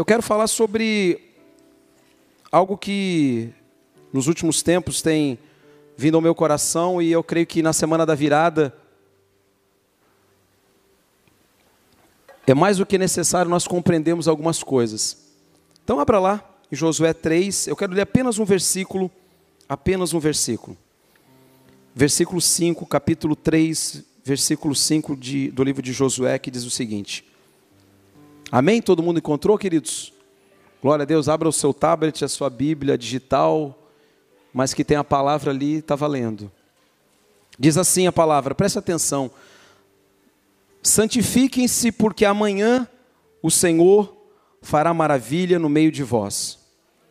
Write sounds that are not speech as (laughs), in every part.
Eu quero falar sobre algo que nos últimos tempos tem vindo ao meu coração e eu creio que na semana da virada é mais do que necessário nós compreendermos algumas coisas. Então abra lá em Josué 3, eu quero ler apenas um versículo, apenas um versículo. Versículo 5, capítulo 3, versículo 5 de, do livro de Josué, que diz o seguinte: Amém? Todo mundo encontrou, queridos? Glória a Deus, abra o seu tablet, a sua Bíblia digital, mas que tem a palavra ali, está valendo. Diz assim a palavra, preste atenção. Santifiquem-se, porque amanhã o Senhor fará maravilha no meio de vós.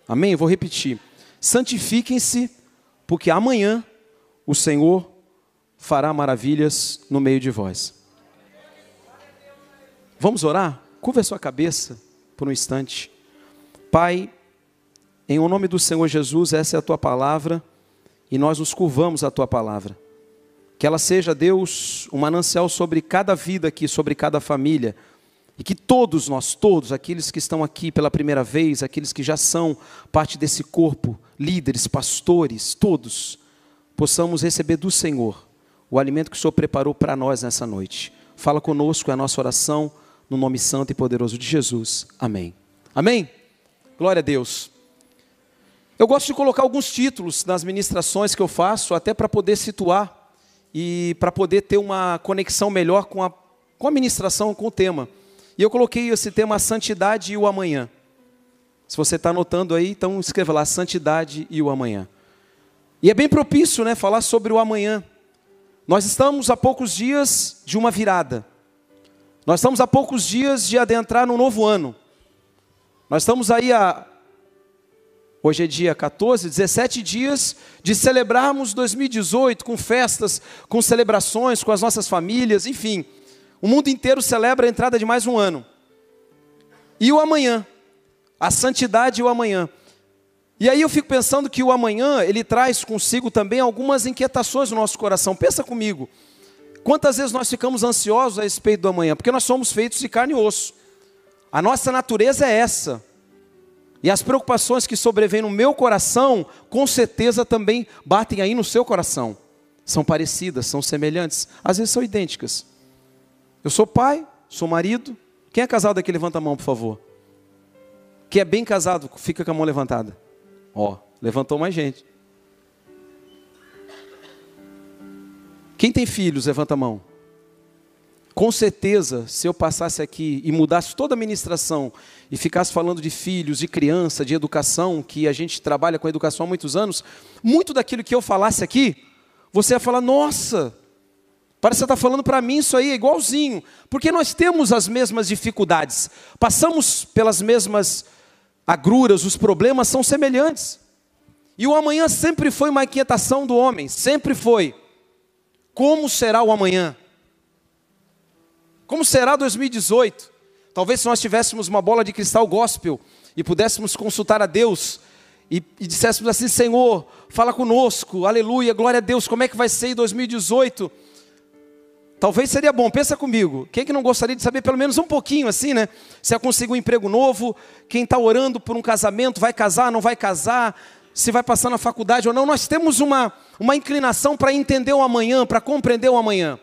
Amém? Vou repetir. Santifiquem-se, porque amanhã o Senhor fará maravilhas no meio de vós. Vamos orar? Curva a sua cabeça por um instante. Pai, em o nome do Senhor Jesus, essa é a tua palavra e nós nos curvamos à tua palavra. Que ela seja, Deus, um manancial sobre cada vida aqui, sobre cada família. E que todos nós, todos, aqueles que estão aqui pela primeira vez, aqueles que já são parte desse corpo, líderes, pastores, todos, possamos receber do Senhor o alimento que o Senhor preparou para nós nessa noite. Fala conosco, é a nossa oração, no nome santo e poderoso de Jesus. Amém. Amém? Glória a Deus. Eu gosto de colocar alguns títulos nas ministrações que eu faço, até para poder situar e para poder ter uma conexão melhor com a, com a ministração, com o tema. E eu coloquei esse tema a Santidade e o Amanhã. Se você está anotando aí, então escreva lá Santidade e o Amanhã. E é bem propício né, falar sobre o amanhã. Nós estamos a poucos dias de uma virada. Nós estamos a poucos dias de adentrar no novo ano. Nós estamos aí a. Hoje é dia 14, 17 dias de celebrarmos 2018 com festas, com celebrações, com as nossas famílias, enfim. O mundo inteiro celebra a entrada de mais um ano. E o amanhã, a santidade e o amanhã. E aí eu fico pensando que o amanhã, ele traz consigo também algumas inquietações no nosso coração. Pensa comigo. Quantas vezes nós ficamos ansiosos a respeito do amanhã? Porque nós somos feitos de carne e osso. A nossa natureza é essa. E as preocupações que sobrevêm no meu coração, com certeza também batem aí no seu coração. São parecidas, são semelhantes, às vezes são idênticas. Eu sou pai, sou marido. Quem é casado aqui, levanta a mão, por favor. Quem é bem casado, fica com a mão levantada. Ó, levantou mais gente. Quem tem filhos, levanta a mão. Com certeza, se eu passasse aqui e mudasse toda a ministração e ficasse falando de filhos, de criança, de educação, que a gente trabalha com educação há muitos anos, muito daquilo que eu falasse aqui, você ia falar: nossa, parece que você está falando para mim isso aí, é igualzinho, porque nós temos as mesmas dificuldades, passamos pelas mesmas agruras, os problemas são semelhantes. E o amanhã sempre foi uma inquietação do homem, sempre foi. Como será o amanhã? Como será 2018? Talvez se nós tivéssemos uma bola de cristal gospel e pudéssemos consultar a Deus e, e disséssemos assim: Senhor, fala conosco, aleluia, glória a Deus, como é que vai ser em 2018? Talvez seria bom, pensa comigo. Quem é que não gostaria de saber pelo menos um pouquinho assim, né? Se é conseguir um emprego novo, quem está orando por um casamento, vai casar, não vai casar, se vai passar na faculdade ou não. Nós temos uma, uma inclinação para entender o amanhã, para compreender o amanhã.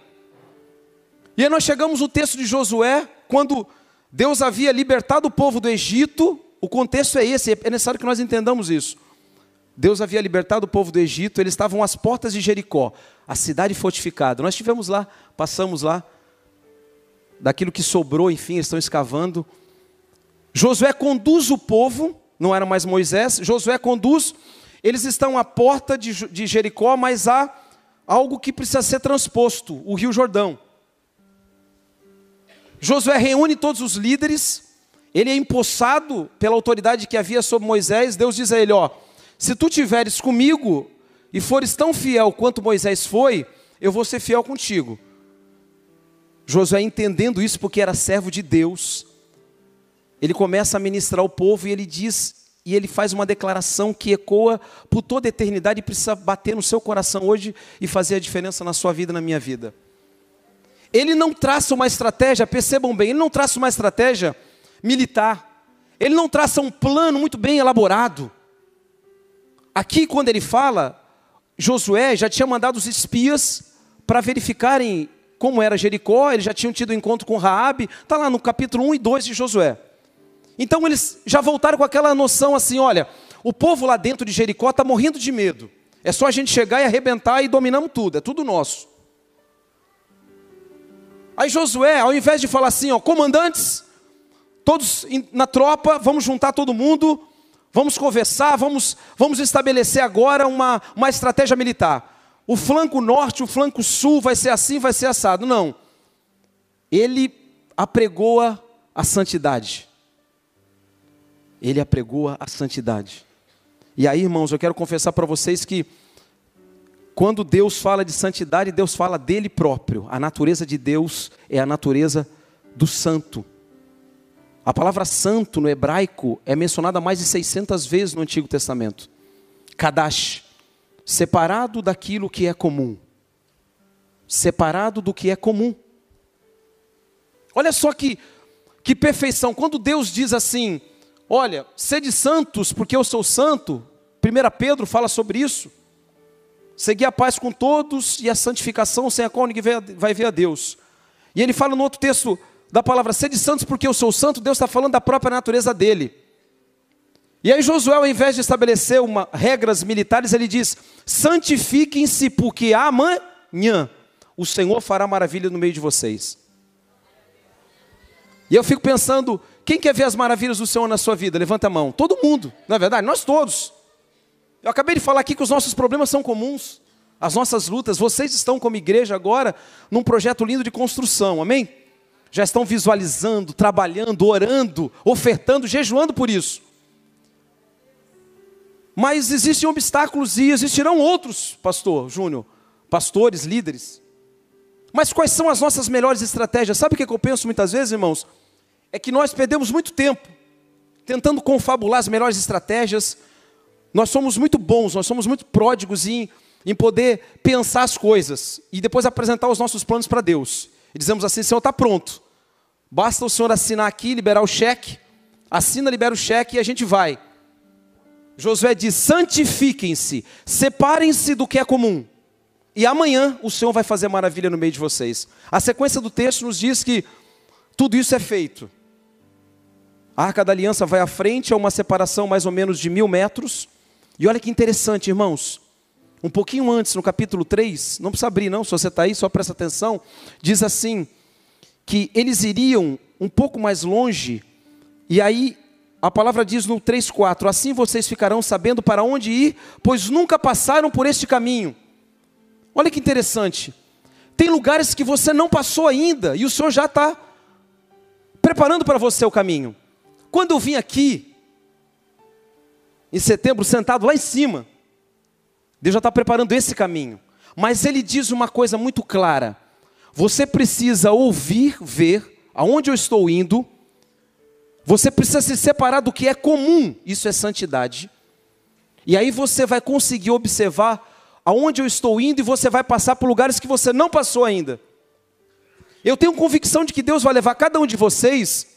E aí nós chegamos no texto de Josué, quando Deus havia libertado o povo do Egito, o contexto é esse, é necessário que nós entendamos isso. Deus havia libertado o povo do Egito, eles estavam às portas de Jericó, a cidade fortificada. Nós estivemos lá, passamos lá, daquilo que sobrou, enfim, eles estão escavando. Josué conduz o povo, não era mais Moisés, Josué conduz, eles estão à porta de, Jericó, mas há algo que precisa ser transposto o Rio Jordão. Josué reúne todos os líderes, ele é empossado pela autoridade que havia sobre Moisés. Deus diz a ele: Ó, se tu tiveres comigo e fores tão fiel quanto Moisés foi, eu vou ser fiel contigo. Josué entendendo isso porque era servo de Deus, ele começa a ministrar o povo e ele diz, e ele faz uma declaração que ecoa por toda a eternidade e precisa bater no seu coração hoje e fazer a diferença na sua vida, na minha vida. Ele não traça uma estratégia, percebam bem, ele não traça uma estratégia militar. ele não traça um plano muito bem elaborado. Aqui, quando ele fala, Josué já tinha mandado os espias para verificarem como era Jericó, eles já tinham tido um encontro com Raabe, está lá no capítulo 1 e 2 de Josué. Então eles já voltaram com aquela noção assim: olha, o povo lá dentro de Jericó está morrendo de medo. É só a gente chegar e arrebentar e dominamos tudo, é tudo nosso. Aí Josué, ao invés de falar assim, ó, comandantes, todos na tropa, vamos juntar todo mundo, vamos conversar, vamos, vamos estabelecer agora uma, uma estratégia militar. O flanco norte, o flanco sul vai ser assim, vai ser assado. Não. Ele apregoa a santidade. Ele apregoa a santidade. E aí, irmãos, eu quero confessar para vocês que quando Deus fala de santidade, Deus fala dele próprio. A natureza de Deus é a natureza do santo. A palavra santo no hebraico é mencionada mais de 600 vezes no Antigo Testamento. Kadash, separado daquilo que é comum. Separado do que é comum. Olha só que, que perfeição. Quando Deus diz assim: Olha, sede santos, porque eu sou santo. 1 Pedro fala sobre isso. Seguir a paz com todos e a santificação sem a qual ninguém vai ver a Deus. E ele fala no outro texto da palavra, sede santos porque eu sou santo, Deus está falando da própria natureza dele. E aí Josué, ao invés de estabelecer uma, regras militares, ele diz, santifiquem-se porque amanhã o Senhor fará maravilha no meio de vocês. E eu fico pensando, quem quer ver as maravilhas do Senhor na sua vida? Levanta a mão. Todo mundo, não é verdade? Nós todos. Eu acabei de falar aqui que os nossos problemas são comuns, as nossas lutas. Vocês estão como igreja agora num projeto lindo de construção, amém? Já estão visualizando, trabalhando, orando, ofertando, jejuando por isso. Mas existem obstáculos e existirão outros, pastor Júnior, pastores, líderes. Mas quais são as nossas melhores estratégias? Sabe o que eu penso muitas vezes, irmãos? É que nós perdemos muito tempo tentando confabular as melhores estratégias, nós somos muito bons, nós somos muito pródigos em, em poder pensar as coisas e depois apresentar os nossos planos para Deus. E dizemos assim: Senhor, está pronto. Basta o Senhor assinar aqui, liberar o cheque. Assina, libera o cheque e a gente vai. Josué diz: santifiquem-se, separem-se do que é comum. E amanhã o Senhor vai fazer maravilha no meio de vocês. A sequência do texto nos diz que tudo isso é feito. A arca da aliança vai à frente, a uma separação mais ou menos de mil metros. E olha que interessante, irmãos. Um pouquinho antes, no capítulo 3, não precisa abrir, não, se você está aí, só presta atenção. Diz assim: que eles iriam um pouco mais longe, e aí a palavra diz no 3,4: Assim vocês ficarão sabendo para onde ir, pois nunca passaram por este caminho. Olha que interessante. Tem lugares que você não passou ainda, e o Senhor já está preparando para você o caminho. Quando eu vim aqui, em setembro, sentado lá em cima. Deus já está preparando esse caminho. Mas ele diz uma coisa muito clara: você precisa ouvir, ver aonde eu estou indo, você precisa se separar do que é comum, isso é santidade. E aí você vai conseguir observar aonde eu estou indo e você vai passar por lugares que você não passou ainda. Eu tenho convicção de que Deus vai levar cada um de vocês,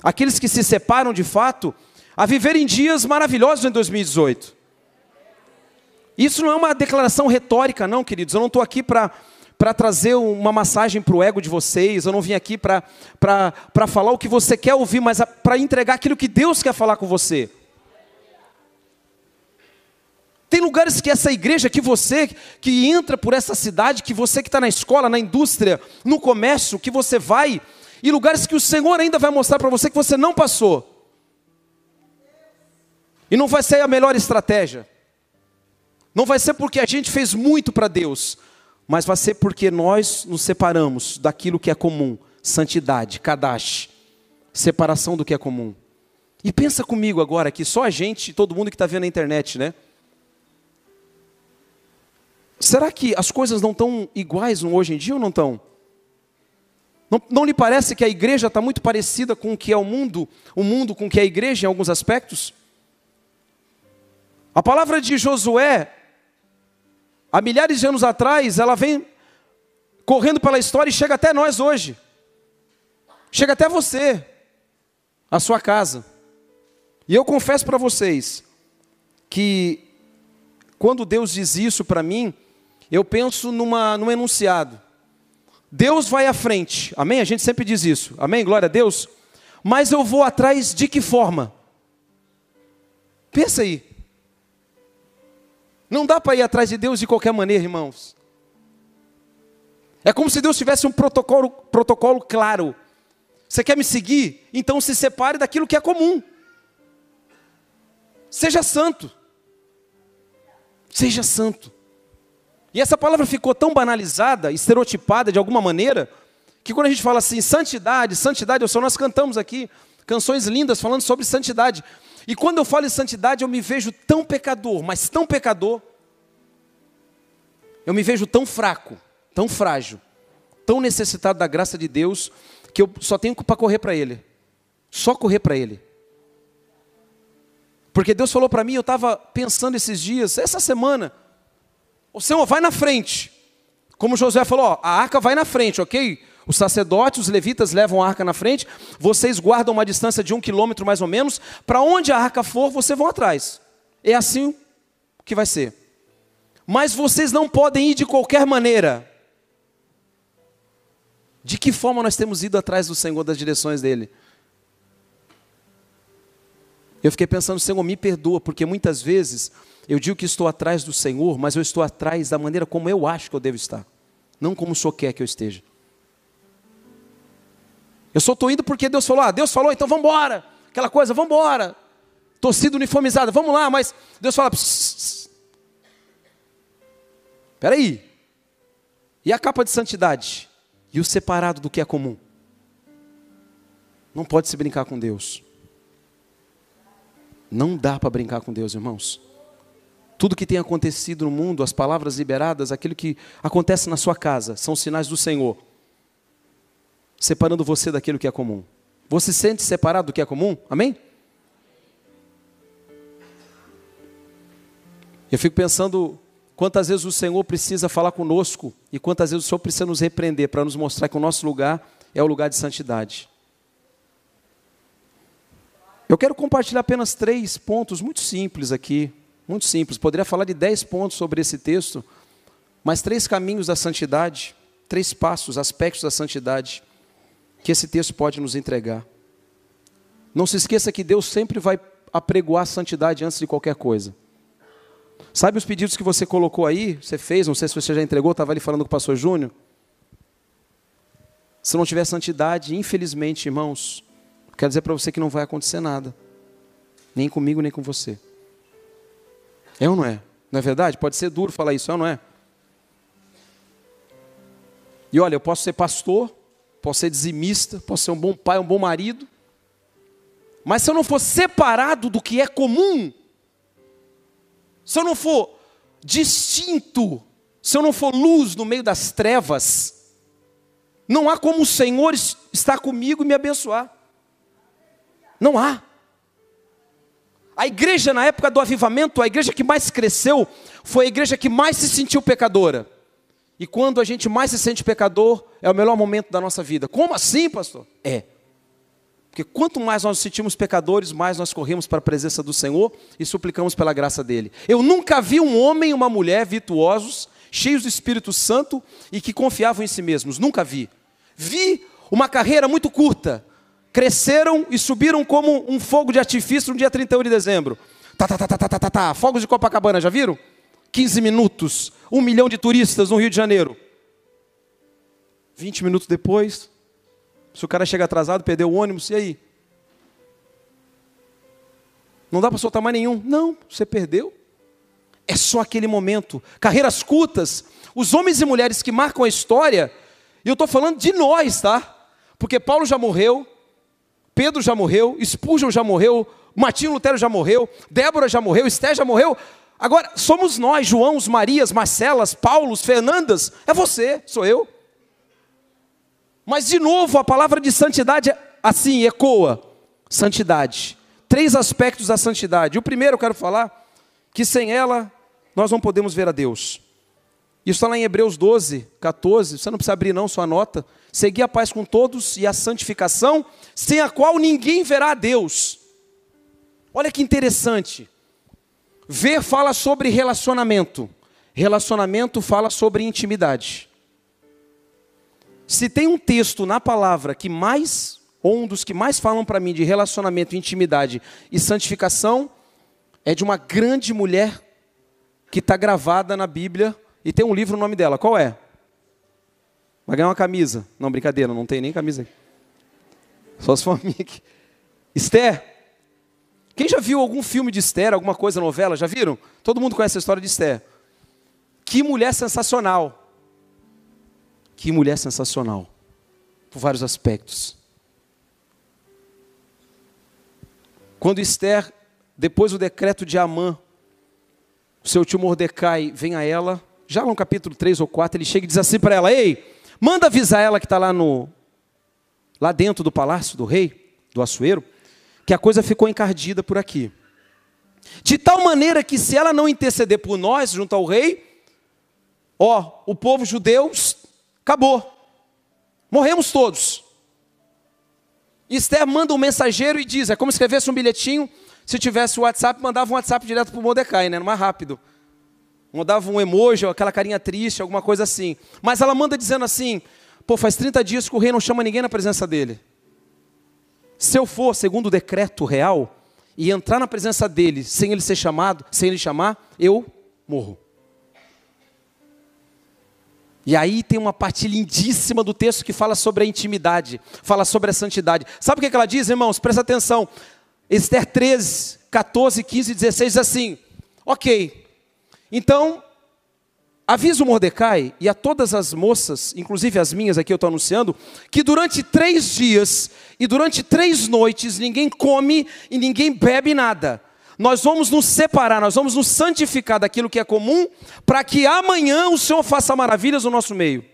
aqueles que se separam de fato, a viver em dias maravilhosos em 2018. Isso não é uma declaração retórica, não, queridos. Eu não estou aqui para para trazer uma massagem para o ego de vocês, eu não vim aqui para falar o que você quer ouvir, mas para entregar aquilo que Deus quer falar com você. Tem lugares que essa igreja, que você que entra por essa cidade, que você que está na escola, na indústria, no comércio, que você vai, e lugares que o Senhor ainda vai mostrar para você que você não passou. E não vai ser a melhor estratégia. Não vai ser porque a gente fez muito para Deus, mas vai ser porque nós nos separamos daquilo que é comum, santidade, kadash, separação do que é comum. E pensa comigo agora que só a gente, todo mundo que está vendo na internet, né? Será que as coisas não estão iguais hoje em dia ou não estão? Não, não lhe parece que a igreja está muito parecida com o que é o mundo, o mundo com o que é a igreja em alguns aspectos? A palavra de Josué, há milhares de anos atrás, ela vem correndo pela história e chega até nós hoje. Chega até você, a sua casa. E eu confesso para vocês que quando Deus diz isso para mim, eu penso numa, num enunciado. Deus vai à frente, amém? A gente sempre diz isso, amém? Glória a Deus. Mas eu vou atrás de que forma? Pensa aí. Não dá para ir atrás de Deus de qualquer maneira, irmãos. É como se Deus tivesse um protocolo, protocolo claro. Você quer me seguir? Então se separe daquilo que é comum. Seja santo. Seja santo. E essa palavra ficou tão banalizada, estereotipada de alguma maneira, que quando a gente fala assim, santidade, santidade, eu só nós cantamos aqui canções lindas falando sobre santidade. E quando eu falo em santidade, eu me vejo tão pecador, mas tão pecador. Eu me vejo tão fraco, tão frágil, tão necessitado da graça de Deus, que eu só tenho para correr para Ele. Só correr para Ele. Porque Deus falou para mim, eu estava pensando esses dias, essa semana, o Senhor vai na frente. Como Josué falou, ó, a arca vai na frente, ok? Os sacerdotes, os levitas levam a arca na frente, vocês guardam uma distância de um quilômetro mais ou menos, para onde a arca for, vocês vão atrás. É assim que vai ser. Mas vocês não podem ir de qualquer maneira. De que forma nós temos ido atrás do Senhor, das direções dele? Eu fiquei pensando, Senhor, me perdoa, porque muitas vezes eu digo que estou atrás do Senhor, mas eu estou atrás da maneira como eu acho que eu devo estar, não como o Senhor quer que eu esteja. Eu só estou indo porque Deus falou, ah, Deus falou, então vamos embora. Aquela coisa, vamos embora. Torcida uniformizada, vamos lá, mas Deus fala, espera aí. E a capa de santidade? E o separado do que é comum? Não pode se brincar com Deus. Não dá para brincar com Deus, irmãos. Tudo que tem acontecido no mundo, as palavras liberadas, aquilo que acontece na sua casa, são sinais do Senhor separando você daquilo que é comum. Você se sente separado do que é comum? Amém? Eu fico pensando quantas vezes o Senhor precisa falar conosco e quantas vezes o Senhor precisa nos repreender para nos mostrar que o nosso lugar é o lugar de santidade. Eu quero compartilhar apenas três pontos muito simples aqui, muito simples. Poderia falar de dez pontos sobre esse texto, mas três caminhos da santidade, três passos, aspectos da santidade que esse texto pode nos entregar. Não se esqueça que Deus sempre vai apregoar a santidade antes de qualquer coisa. Sabe os pedidos que você colocou aí, você fez, não sei se você já entregou, estava ali falando com o pastor Júnior. Se não tiver santidade, infelizmente, irmãos, quero dizer para você que não vai acontecer nada. Nem comigo, nem com você. É ou não é? Não é verdade? Pode ser duro falar isso, é ou não é? E olha, eu posso ser pastor, posso ser dizimista, posso ser um bom pai, um bom marido. Mas se eu não for separado do que é comum, se eu não for distinto, se eu não for luz no meio das trevas, não há como o Senhor estar comigo e me abençoar. Não há. A igreja na época do avivamento, a igreja que mais cresceu, foi a igreja que mais se sentiu pecadora. E quando a gente mais se sente pecador, é o melhor momento da nossa vida. Como assim, pastor? É. Porque quanto mais nós nos sentimos pecadores, mais nós corremos para a presença do Senhor e suplicamos pela graça dele. Eu nunca vi um homem e uma mulher virtuosos, cheios do Espírito Santo e que confiavam em si mesmos. Nunca vi. Vi uma carreira muito curta. Cresceram e subiram como um fogo de artifício no dia 31 de dezembro. Tá, tá, tá, tá, tá, tá, tá. Fogos de Copacabana, já viram? 15 minutos, um milhão de turistas no Rio de Janeiro. 20 minutos depois, se o cara chega atrasado, perdeu o ônibus, e aí? Não dá para soltar mais nenhum. Não, você perdeu. É só aquele momento. Carreiras curtas, os homens e mulheres que marcam a história, e eu estou falando de nós, tá? Porque Paulo já morreu, Pedro já morreu, Spurgeon já morreu, Martinho Lutero já morreu, Débora já morreu, Esté já morreu. Agora, somos nós, Joãos, Marias, Marcelas, Paulos, Fernandas, é você, sou eu. Mas, de novo, a palavra de santidade, assim, ecoa: santidade. Três aspectos da santidade. O primeiro eu quero falar que sem ela nós não podemos ver a Deus. Isso está lá em Hebreus 12, 14. Você não precisa abrir, não, sua nota. Seguir a paz com todos e a santificação, sem a qual ninguém verá a Deus. Olha que interessante. Ver fala sobre relacionamento. Relacionamento fala sobre intimidade. Se tem um texto na palavra que mais, ou um dos que mais falam para mim de relacionamento, intimidade e santificação, é de uma grande mulher que está gravada na Bíblia e tem um livro no nome dela. Qual é? Vai ganhar uma camisa. Não, brincadeira, não tem nem camisa. Só se for minha aqui. Esther. Quem já viu algum filme de Esther, alguma coisa, novela? Já viram? Todo mundo conhece a história de Esther. Que mulher sensacional. Que mulher sensacional. Por vários aspectos. Quando Esther, depois do decreto de Amã, o seu tio Mordecai vem a ela, já no capítulo 3 ou 4, ele chega e diz assim para ela: Ei, manda avisar ela que está lá no lá dentro do palácio do rei, do Assuero, que a coisa ficou encardida por aqui. De tal maneira que se ela não interceder por nós junto ao rei, ó, o povo judeu acabou. Morremos todos. Esther manda um mensageiro e diz, é como se escrevesse um bilhetinho, se tivesse o WhatsApp, mandava um WhatsApp direto para o Mordecai, né? Mais rápido. Mandava um emoji, aquela carinha triste, alguma coisa assim. Mas ela manda dizendo assim: pô, faz 30 dias que o rei não chama ninguém na presença dele. Se eu for segundo o decreto real e entrar na presença dele sem ele ser chamado, sem ele chamar, eu morro. E aí tem uma parte lindíssima do texto que fala sobre a intimidade, fala sobre a santidade. Sabe o que ela diz, irmãos? Presta atenção. Esther 13, 14, 15 e 16 diz assim: Ok, então Avisa o Mordecai e a todas as moças, inclusive as minhas aqui eu estou anunciando, que durante três dias e durante três noites ninguém come e ninguém bebe nada. Nós vamos nos separar, nós vamos nos santificar daquilo que é comum, para que amanhã o Senhor faça maravilhas no nosso meio.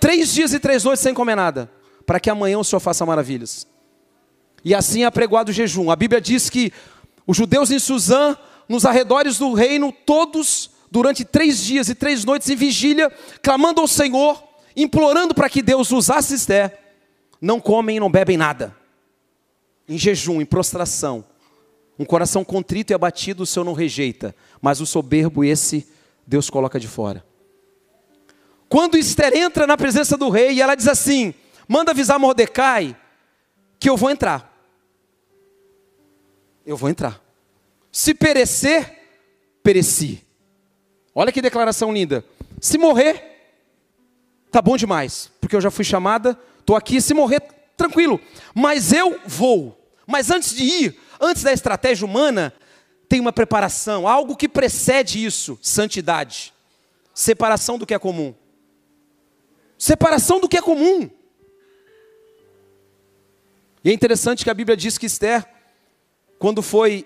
Três dias e três noites sem comer nada, para que amanhã o Senhor faça maravilhas. E assim é apregoado o jejum. A Bíblia diz que os judeus em Suzã, nos arredores do reino, todos durante três dias e três noites em vigília, clamando ao Senhor, implorando para que Deus usasse Esther, não comem e não bebem nada. Em jejum, em prostração. Um coração contrito e abatido o Senhor não rejeita, mas o soberbo, esse, Deus coloca de fora. Quando Esther entra na presença do rei e ela diz assim: manda avisar Mordecai que eu vou entrar. Eu vou entrar. Se perecer, pereci. Olha que declaração linda. Se morrer, tá bom demais, porque eu já fui chamada, estou aqui. Se morrer, tranquilo. Mas eu vou. Mas antes de ir, antes da estratégia humana, tem uma preparação, algo que precede isso: santidade, separação do que é comum. Separação do que é comum. E é interessante que a Bíblia diz que Esther, quando foi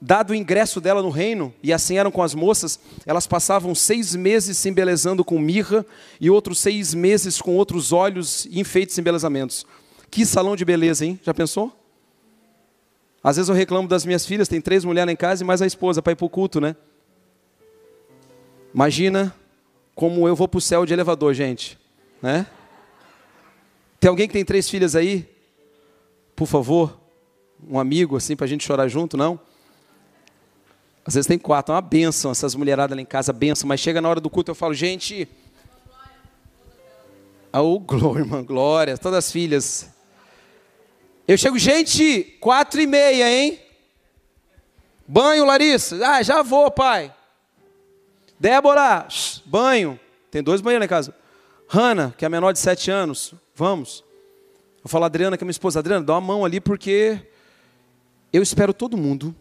dado o ingresso dela no reino, e assim eram com as moças, elas passavam seis meses se embelezando com mirra e outros seis meses com outros olhos e enfeites e embelezamentos. Que salão de beleza, hein? Já pensou? Às vezes eu reclamo das minhas filhas, tem três mulheres em casa e mais a esposa para ir para o culto, né? Imagina como eu vou para o céu de elevador, gente. Né? Tem alguém que tem três filhas aí? Por favor, um amigo assim para a gente chorar junto, não? Às vezes tem quatro, é uma benção essas mulheradas lá em casa, benção, mas chega na hora do culto eu falo, gente. Oh, glória, irmã, glória, todas as filhas. Eu chego, gente, quatro e meia, hein? Banho, Larissa? Ah, já vou, pai. Débora, banho. Tem dois banheiros na casa. Hanna, que é menor de sete anos, vamos. Eu falo, Adriana, que é minha esposa, Adriana, dá uma mão ali, porque eu espero todo mundo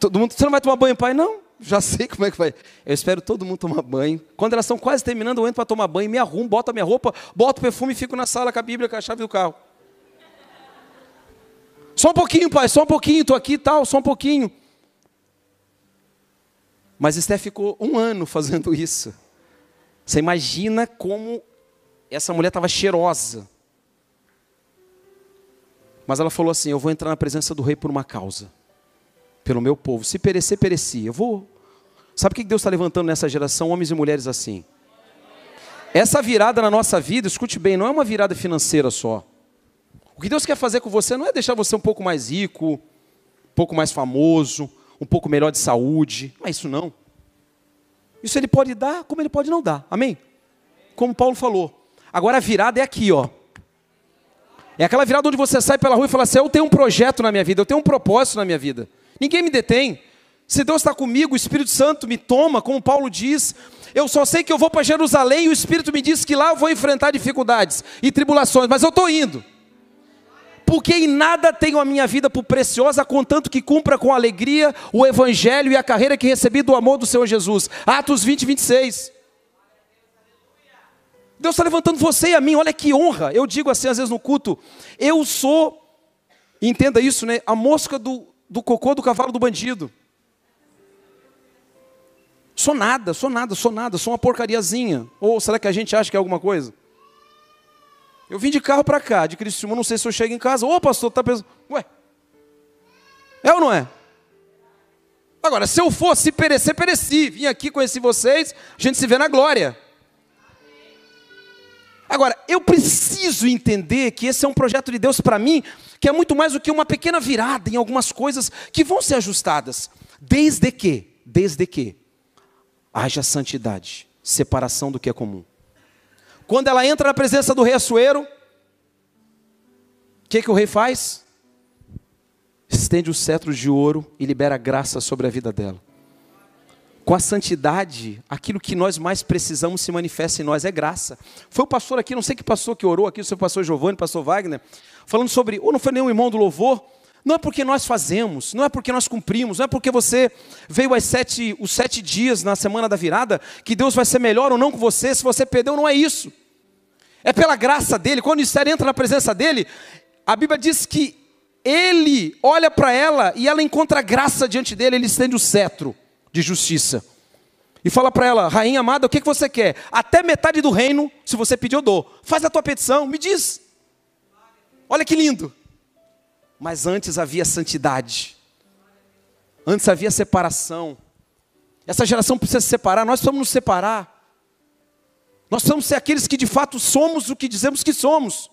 Todo mundo, você não vai tomar banho, pai? Não, já sei como é que vai. Eu espero todo mundo tomar banho. Quando elas estão quase terminando, eu entro para tomar banho, me arrumo, boto a minha roupa, boto o perfume e fico na sala com a Bíblia, com a chave do carro. Só um pouquinho, pai, só um pouquinho, estou aqui e tal, só um pouquinho. Mas Esté ficou um ano fazendo isso. Você imagina como essa mulher estava cheirosa. Mas ela falou assim: Eu vou entrar na presença do rei por uma causa pelo meu povo. Se perecer, pereci. Eu vou. Sabe o que Deus está levantando nessa geração? Homens e mulheres assim. Essa virada na nossa vida, escute bem, não é uma virada financeira só. O que Deus quer fazer com você não é deixar você um pouco mais rico, um pouco mais famoso, um pouco melhor de saúde. Não é isso não. Isso ele pode dar, como ele pode não dar. Amém? Como Paulo falou. Agora a virada é aqui, ó. É aquela virada onde você sai pela rua e fala assim: Eu tenho um projeto na minha vida, eu tenho um propósito na minha vida. Ninguém me detém. Se Deus está comigo, o Espírito Santo me toma, como Paulo diz. Eu só sei que eu vou para Jerusalém e o Espírito me diz que lá eu vou enfrentar dificuldades e tribulações, mas eu estou indo porque em nada tenho a minha vida por preciosa, contanto que cumpra com alegria o evangelho e a carreira que recebi do amor do Senhor Jesus. Atos 20, 26. Deus está levantando você e a mim, olha que honra. Eu digo assim às vezes no culto, eu sou, entenda isso, né? A mosca do, do cocô do cavalo do bandido. Sou nada, sou nada, sou nada, sou uma porcariazinha. Ou será que a gente acha que é alguma coisa? Eu vim de carro para cá, de Criciúma, não sei se eu chego em casa. Ô, pastor, tá pensando. Ué. É ou não é? Agora, se eu fosse perecer, pereci. Vim aqui, conheci vocês, a gente se vê na glória. Agora, eu preciso entender que esse é um projeto de Deus para mim, que é muito mais do que uma pequena virada em algumas coisas que vão ser ajustadas. Desde que, desde que haja santidade, separação do que é comum. Quando ela entra na presença do rei Assuero, o que, que o rei faz? Estende o cetro de ouro e libera graça sobre a vida dela. Com a santidade, aquilo que nós mais precisamos se manifesta em nós é graça. Foi o pastor aqui, não sei que pastor que orou aqui, o seu pastor Giovanni, pastor Wagner, falando sobre, ou não foi nenhum irmão do louvor, não é porque nós fazemos, não é porque nós cumprimos, não é porque você veio às sete, os sete dias na semana da virada, que Deus vai ser melhor ou não com você, se você perdeu, não é isso. É pela graça dele, quando o entra na presença dele, a Bíblia diz que ele olha para ela e ela encontra graça diante dele, ele estende o cetro de justiça. E fala para ela, rainha amada, o que, que você quer? Até metade do reino, se você pedir, eu dou. Faz a tua petição, me diz. Olha que lindo. Mas antes havia santidade. Antes havia separação. Essa geração precisa se separar, nós precisamos nos separar. Nós precisamos ser aqueles que de fato somos o que dizemos que somos.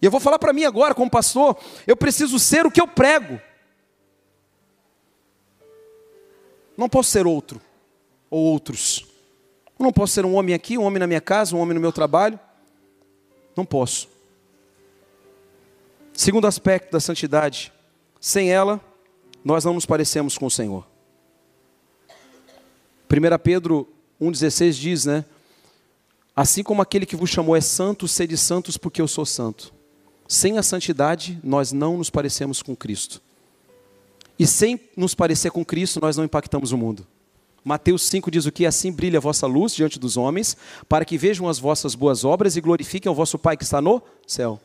E eu vou falar para mim agora, como pastor, eu preciso ser o que eu prego. Não posso ser outro, ou outros. Eu não posso ser um homem aqui, um homem na minha casa, um homem no meu trabalho. Não posso. Segundo aspecto da santidade, sem ela, nós não nos parecemos com o Senhor. 1 Pedro 1,16 diz, né? Assim como aquele que vos chamou é santo, sede santos porque eu sou santo. Sem a santidade, nós não nos parecemos com Cristo. E sem nos parecer com Cristo, nós não impactamos o mundo. Mateus 5 diz o que? Assim brilha a vossa luz diante dos homens, para que vejam as vossas boas obras e glorifiquem o vosso Pai que está no céu.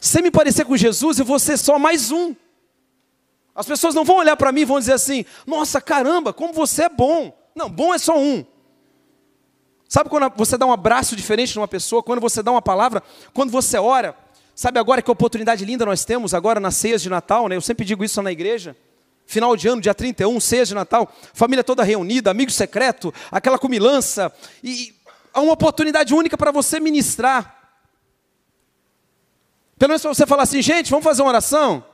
Sem me parecer com Jesus, eu vou ser só mais um. As pessoas não vão olhar para mim e vão dizer assim: nossa, caramba, como você é bom. Não, bom é só um. Sabe quando você dá um abraço diferente numa pessoa, quando você dá uma palavra, quando você ora? Sabe agora que oportunidade linda nós temos agora nas ceias de Natal, né? Eu sempre digo isso na igreja. Final de ano, dia 31, ceias de Natal, família toda reunida, amigo secreto, aquela comilança, e há uma oportunidade única para você ministrar. Pelo menos para você falar assim, gente, vamos fazer uma oração?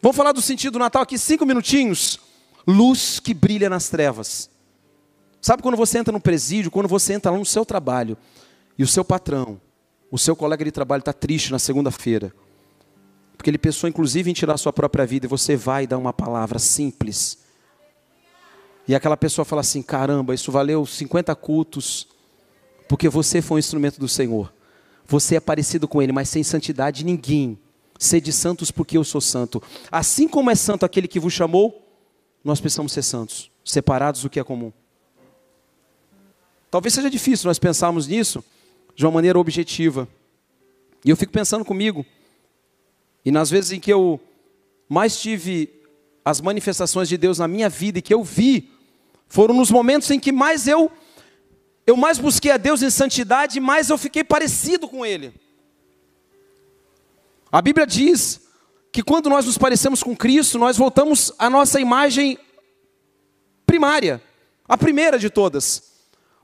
Vamos falar do sentido do Natal aqui, cinco minutinhos. Luz que brilha nas trevas. Sabe quando você entra no presídio, quando você entra lá no seu trabalho, e o seu patrão, o seu colega de trabalho está triste na segunda-feira, porque ele pensou inclusive em tirar sua própria vida, e você vai dar uma palavra simples. E aquela pessoa fala assim: caramba, isso valeu 50 cultos, porque você foi um instrumento do Senhor. Você é parecido com Ele, mas sem santidade ninguém. Sede santos porque eu sou santo. Assim como é santo aquele que vos chamou, nós precisamos ser santos, separados do que é comum. Talvez seja difícil nós pensarmos nisso de uma maneira objetiva. E eu fico pensando comigo, e nas vezes em que eu mais tive as manifestações de Deus na minha vida e que eu vi, foram nos momentos em que mais eu eu mais busquei a Deus em santidade, mais eu fiquei parecido com Ele. A Bíblia diz que quando nós nos parecemos com Cristo, nós voltamos à nossa imagem primária, a primeira de todas.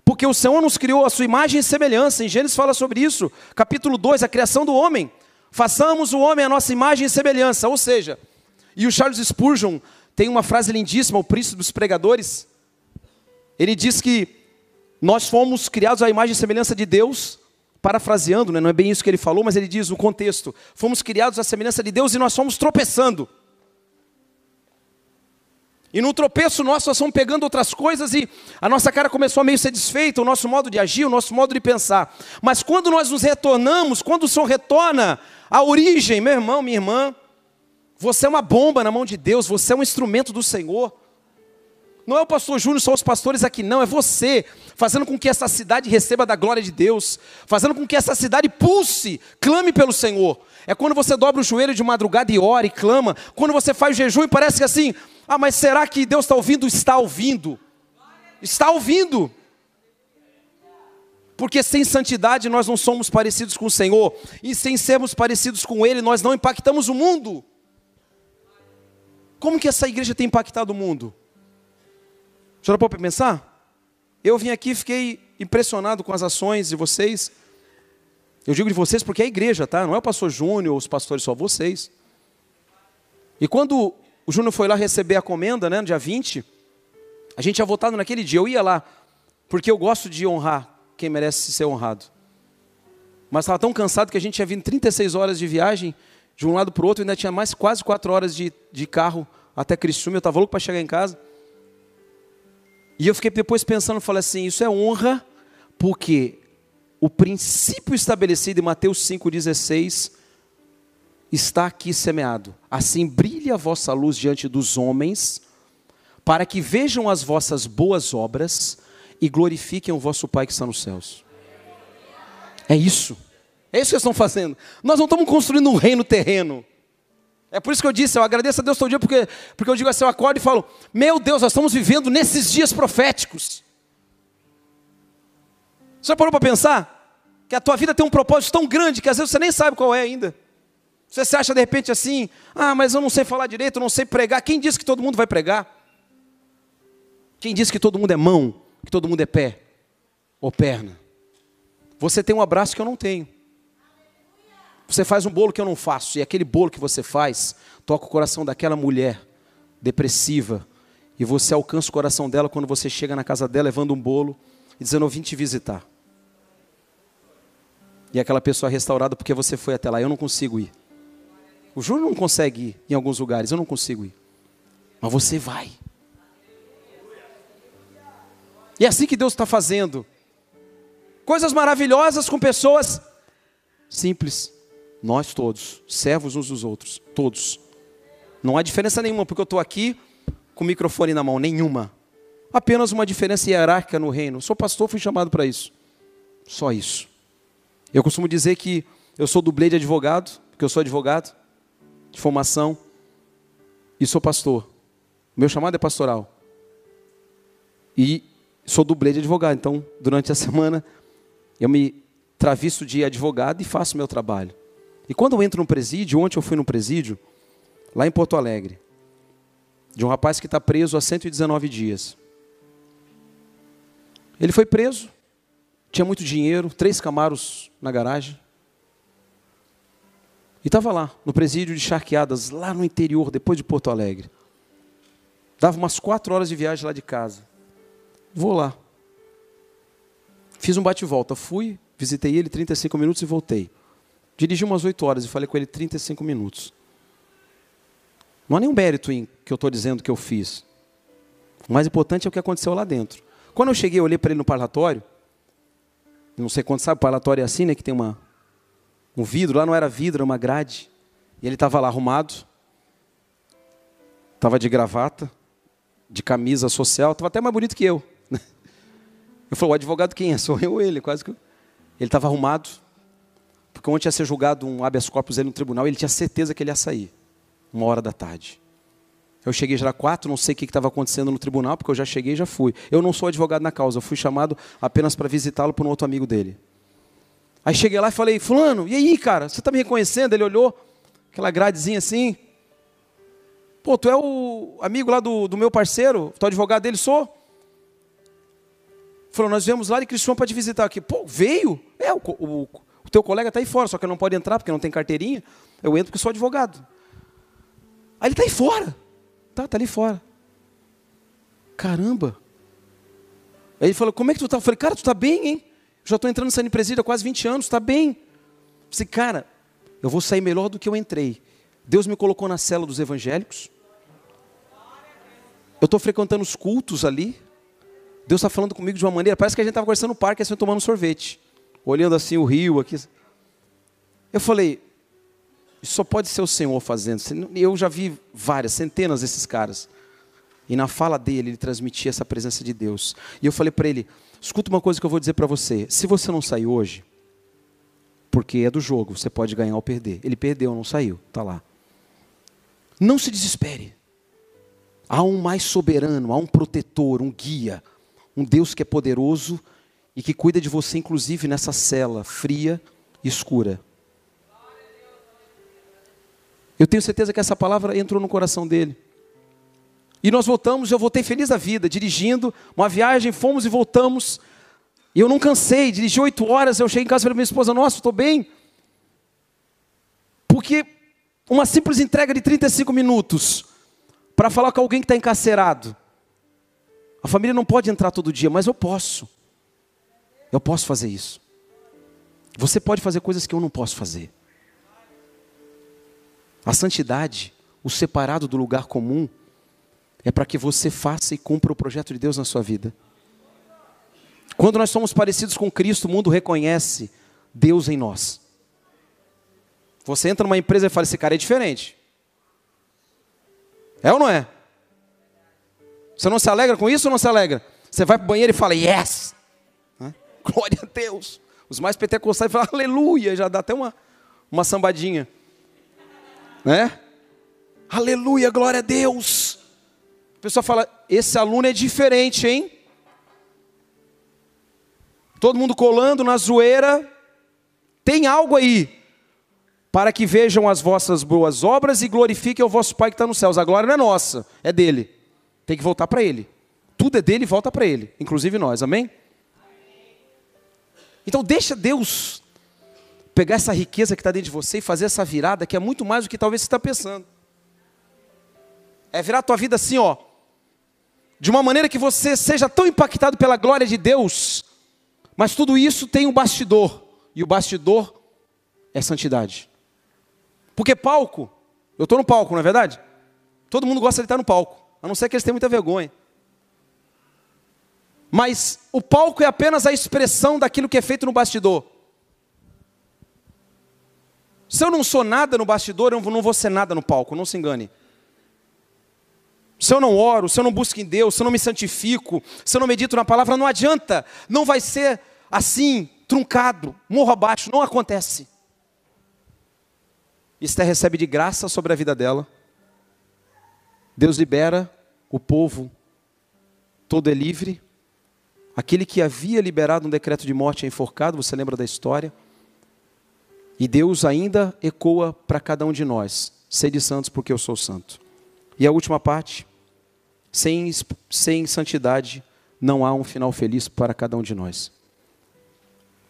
Porque o Senhor nos criou a sua imagem e semelhança. Em Gênesis fala sobre isso. Capítulo 2, a criação do homem. Façamos o homem a nossa imagem e semelhança. Ou seja, e o Charles Spurgeon tem uma frase lindíssima, o príncipe dos pregadores. Ele diz que nós fomos criados à imagem e semelhança de Deus, parafraseando, né? não é bem isso que ele falou, mas ele diz o contexto: fomos criados à semelhança de Deus e nós fomos tropeçando. E no tropeço nosso, nós fomos pegando outras coisas e a nossa cara começou a meio ser desfeita, o nosso modo de agir, o nosso modo de pensar. Mas quando nós nos retornamos, quando o Senhor retorna à origem, meu irmão, minha irmã, você é uma bomba na mão de Deus, você é um instrumento do Senhor. Não é o pastor Júnior, só os pastores aqui, não, é você, fazendo com que essa cidade receba da glória de Deus, fazendo com que essa cidade pulse, clame pelo Senhor. É quando você dobra o joelho de madrugada e ora e clama, quando você faz jejum e parece que assim, ah, mas será que Deus está ouvindo? Está ouvindo, está ouvindo. Porque sem santidade nós não somos parecidos com o Senhor, e sem sermos parecidos com Ele, nós não impactamos o mundo. Como que essa igreja tem impactado o mundo? Já pode pensar? Eu vim aqui e fiquei impressionado com as ações de vocês. Eu digo de vocês porque é a igreja, tá? Não é o pastor Júnior, os pastores, só vocês. E quando o Júnior foi lá receber a comenda, né, no dia 20, a gente tinha votado naquele dia. Eu ia lá, porque eu gosto de honrar quem merece ser honrado. Mas estava tão cansado que a gente tinha vindo 36 horas de viagem, de um lado para o outro, e ainda tinha mais quase 4 horas de, de carro até Criciúma. Eu estava louco para chegar em casa. E eu fiquei depois pensando, falei assim, isso é honra, porque o princípio estabelecido em Mateus 5,16 está aqui semeado. Assim brilhe a vossa luz diante dos homens, para que vejam as vossas boas obras e glorifiquem o vosso Pai que está nos céus. É isso. É isso que eles estão fazendo. Nós não estamos construindo um reino terreno. É por isso que eu disse, eu agradeço a Deus todo dia, porque, porque eu digo assim, eu acordo e falo, meu Deus, nós estamos vivendo nesses dias proféticos. Você parou para pensar? Que a tua vida tem um propósito tão grande que às vezes você nem sabe qual é ainda. Você se acha de repente assim, ah, mas eu não sei falar direito, eu não sei pregar. Quem disse que todo mundo vai pregar? Quem disse que todo mundo é mão, que todo mundo é pé ou perna? Você tem um abraço que eu não tenho. Você faz um bolo que eu não faço, e aquele bolo que você faz toca o coração daquela mulher depressiva, e você alcança o coração dela quando você chega na casa dela levando um bolo e dizendo: Eu vim te visitar. E aquela pessoa é restaurada porque você foi até lá. Eu não consigo ir. O Júnior não consegue ir em alguns lugares, eu não consigo ir. Mas você vai. E é assim que Deus está fazendo. Coisas maravilhosas com pessoas simples. Nós todos, servos uns dos outros, todos. Não há diferença nenhuma, porque eu estou aqui com o microfone na mão, nenhuma. Apenas uma diferença hierárquica no reino. sou pastor, fui chamado para isso. Só isso. Eu costumo dizer que eu sou dublê de advogado, porque eu sou advogado, de formação, e sou pastor. Meu chamado é pastoral. E sou dublê de advogado, então durante a (laughs) semana eu me travisto de advogado e faço meu trabalho. E quando eu entro no presídio, ontem eu fui no presídio, lá em Porto Alegre, de um rapaz que está preso há 119 dias. Ele foi preso, tinha muito dinheiro, três camaros na garagem. E estava lá, no presídio de Charqueadas, lá no interior, depois de Porto Alegre. Dava umas quatro horas de viagem lá de casa. Vou lá. Fiz um bate-volta. Fui, visitei ele 35 minutos e voltei. Dirigi umas 8 horas e falei com ele 35 minutos. Não há nenhum mérito em que eu estou dizendo que eu fiz. O mais importante é o que aconteceu lá dentro. Quando eu cheguei, eu olhei para ele no parlatório. Não sei quanto sabe, o parlatório é assim, né? Que tem uma, um vidro. Lá não era vidro, era uma grade. E ele estava lá arrumado. Estava de gravata, de camisa social. Estava até mais bonito que eu. (laughs) Eu falei, o advogado quem é? Sou eu ou ele? Quase que... Ele estava arrumado, porque ontem ia ser julgado um habeas corpus no tribunal, ele tinha certeza que ele ia sair, uma hora da tarde. Eu cheguei já quatro, não sei o que estava acontecendo no tribunal, porque eu já cheguei e já fui. Eu não sou advogado na causa, eu fui chamado apenas para visitá-lo por um outro amigo dele. Aí cheguei lá e falei, fulano, e aí, cara, você está me reconhecendo? Ele olhou, aquela gradezinha assim. Pô, tu é o amigo lá do, do meu parceiro, tu é advogado dele? Sou. Falou, nós viemos lá de Criciúma para te visitar aqui. Pô, veio? É, o, o, o teu colega está aí fora, só que não pode entrar porque não tem carteirinha. Eu entro porque sou advogado. Aí ele está aí fora. Tá, tá ali fora. Caramba. Aí ele falou, como é que tu tá? Eu falei, cara, tu tá bem, hein? Já estou entrando saindo em presídio há quase 20 anos, tá bem. Eu falei, cara, eu vou sair melhor do que eu entrei. Deus me colocou na cela dos evangélicos. Eu estou frequentando os cultos ali. Deus está falando comigo de uma maneira. Parece que a gente estava conversando no parque, assim, tomando sorvete. Olhando assim o rio aqui. Eu falei, só pode ser o Senhor fazendo. Eu já vi várias, centenas desses caras. E na fala dele, ele transmitia essa presença de Deus. E eu falei para ele: escuta uma coisa que eu vou dizer para você. Se você não sair hoje, porque é do jogo, você pode ganhar ou perder. Ele perdeu, não saiu, está lá. Não se desespere. Há um mais soberano, há um protetor, um guia, um Deus que é poderoso e que cuida de você, inclusive nessa cela fria e escura. Eu tenho certeza que essa palavra entrou no coração dele. E nós voltamos, eu voltei feliz da vida, dirigindo uma viagem, fomos e voltamos. E eu não cansei, dirigi oito horas, eu cheguei em casa e falei para minha esposa, nossa, estou bem. Porque uma simples entrega de 35 minutos para falar com alguém que está encarcerado. A família não pode entrar todo dia, mas eu posso. Eu posso fazer isso. Você pode fazer coisas que eu não posso fazer. A santidade, o separado do lugar comum, é para que você faça e cumpra o projeto de Deus na sua vida. Quando nós somos parecidos com Cristo, o mundo reconhece Deus em nós. Você entra numa empresa e fala: esse cara é diferente. É ou não é? Você não se alegra com isso ou não se alegra? Você vai para o banheiro e fala, yes! (laughs) Glória a Deus! Os mais pentecostais falam, aleluia! Já dá até uma, uma sambadinha. Né? Aleluia, glória a Deus! A pessoa fala, esse aluno é diferente, hein? Todo mundo colando na zoeira. Tem algo aí para que vejam as vossas boas obras e glorifiquem o vosso Pai que está nos céus. A glória não é nossa, é dele. Tem que voltar para ele. Tudo é dele e volta para ele, inclusive nós, amém? Então deixa Deus pegar essa riqueza que está dentro de você e fazer essa virada que é muito mais do que talvez você está pensando. É virar a tua vida assim, ó, de uma maneira que você seja tão impactado pela glória de Deus, mas tudo isso tem um bastidor, e o bastidor é santidade. Porque palco, eu estou no palco, não é verdade? Todo mundo gosta de estar no palco, a não ser que eles tenham muita vergonha. Mas o palco é apenas a expressão daquilo que é feito no bastidor. Se eu não sou nada no bastidor, eu não vou ser nada no palco, não se engane. Se eu não oro, se eu não busco em Deus, se eu não me santifico, se eu não medito na palavra, não adianta. Não vai ser assim, truncado, morro abaixo, não acontece. Esther recebe de graça sobre a vida dela. Deus libera o povo, todo é livre. Aquele que havia liberado um decreto de morte é enforcado, você lembra da história? E Deus ainda ecoa para cada um de nós: sede santos, porque eu sou santo. E a última parte: sem, sem santidade não há um final feliz para cada um de nós.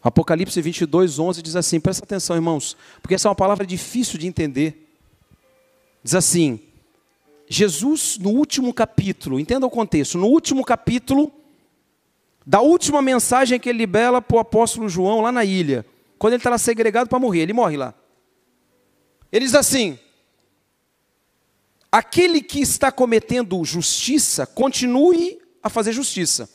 Apocalipse 22, 11 diz assim: presta atenção, irmãos, porque essa é uma palavra difícil de entender. Diz assim: Jesus, no último capítulo, entenda o contexto, no último capítulo, da última mensagem que ele libera para o apóstolo João lá na ilha, quando ele está lá segregado para morrer, ele morre lá. Ele diz assim: aquele que está cometendo justiça, continue a fazer justiça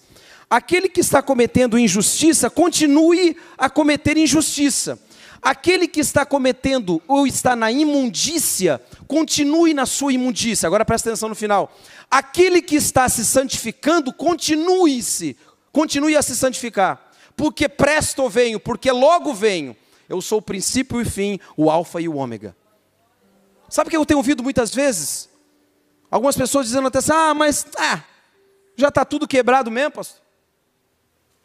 Aquele que está cometendo injustiça, continue a cometer injustiça. Aquele que está cometendo ou está na imundícia, continue na sua imundícia. Agora presta atenção no final. Aquele que está se santificando, continue-se, continue a se santificar. Porque presto venho, porque logo venho. Eu sou o princípio e o fim, o alfa e o ômega. Sabe o que eu tenho ouvido muitas vezes? Algumas pessoas dizendo até assim: ah, mas ah, já está tudo quebrado mesmo, pastor.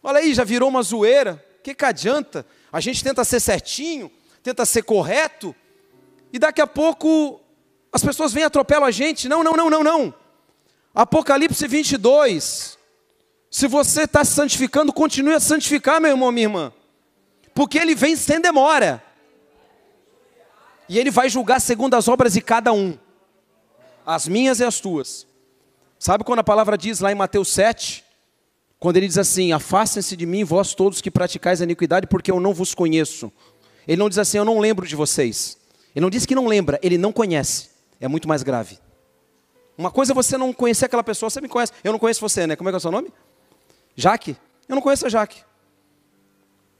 Olha aí, já virou uma zoeira. O que, que adianta? A gente tenta ser certinho, tenta ser correto, e daqui a pouco as pessoas vêm e atropelam a gente. Não, não, não, não, não. Apocalipse 22, Se você está se santificando, continue a santificar, meu irmão, minha irmã. Porque ele vem sem demora. E ele vai julgar segundo as obras de cada um, as minhas e as tuas. Sabe quando a palavra diz lá em Mateus 7, quando ele diz assim: Afastem-se de mim, vós todos que praticais a iniquidade, porque eu não vos conheço. Ele não diz assim: Eu não lembro de vocês. Ele não diz que não lembra, ele não conhece. É muito mais grave. Uma coisa é você não conhecer aquela pessoa, você me conhece. Eu não conheço você, né? Como é que é o seu nome? Jaque? Eu não conheço a Jaque.